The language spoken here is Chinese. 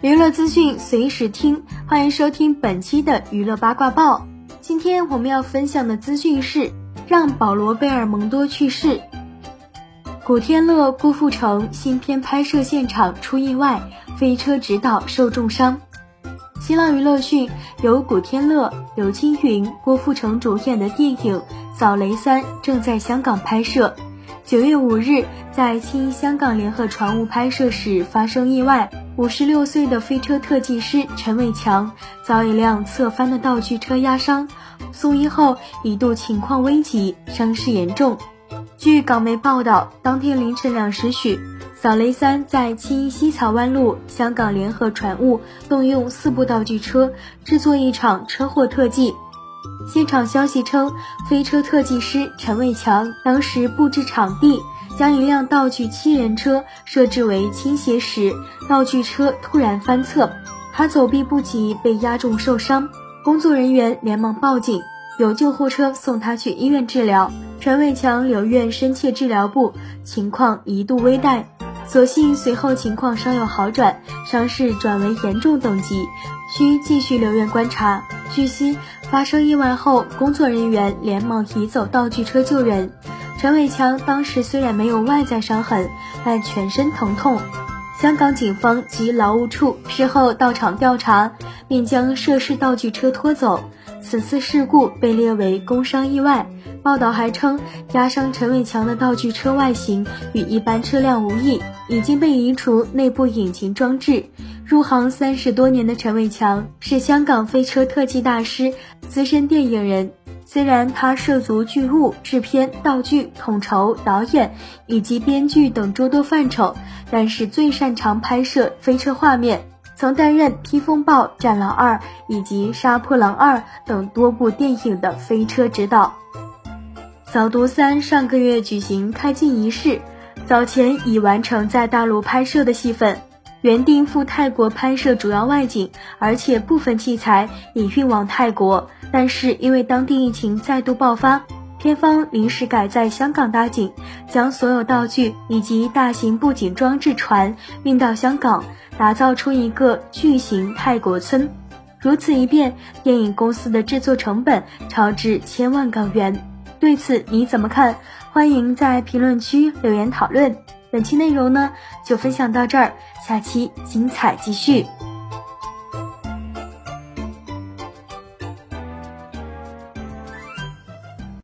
娱乐资讯随时听，欢迎收听本期的娱乐八卦报。今天我们要分享的资讯是：让保罗·贝尔蒙多去世，古天乐郭富城新片拍摄现场出意外，飞车指导受重伤。新浪娱乐讯，由古天乐、刘青云、郭富城主演的电影《扫雷三》正在香港拍摄。九月五日，在青衣香港联合船坞拍摄时发生意外。五十六岁的飞车特技师陈伟强遭一辆侧翻的道具车压伤，送医后一度情况危急，伤势严重。据港媒报道，当天凌晨两时许，扫雷三在青衣西草湾路香港联合船坞动用四部道具车制作一场车祸特技。现场消息称，飞车特技师陈伟强当时布置场地。将一辆道具七人车设置为倾斜时，道具车突然翻侧，他走避不及，被压中受伤。工作人员连忙报警，有救护车送他去医院治疗。陈伟强留院深切治疗部，情况一度危殆，所幸随后情况稍有好转，伤势转为严重等级，需继续留院观察。据悉，发生意外后，工作人员连忙移走道具车救人。陈伟强当时虽然没有外在伤痕，但全身疼痛。香港警方及劳务处事后到场调查，并将涉事道具车拖走。此次事故被列为工伤意外。报道还称，压伤陈伟强的道具车外形与一般车辆无异，已经被移除内部引擎装置。入行三十多年的陈伟强是香港飞车特技大师、资深电影人。虽然他涉足剧务、制片、道具统筹、导演以及编剧等诸多范畴，但是最擅长拍摄飞车画面，曾担任《披风暴》《战狼二》以及《杀破狼二》等多部电影的飞车指导。《扫毒三》上个月举行开镜仪式，早前已完成在大陆拍摄的戏份，原定赴泰国拍摄主要外景，而且部分器材已运往泰国。但是因为当地疫情再度爆发，片方临时改在香港搭景，将所有道具以及大型布景装置船运到香港，打造出一个巨型泰国村。如此一变，电影公司的制作成本超至千万港元。对此你怎么看？欢迎在评论区留言讨论。本期内容呢就分享到这儿，下期精彩继续。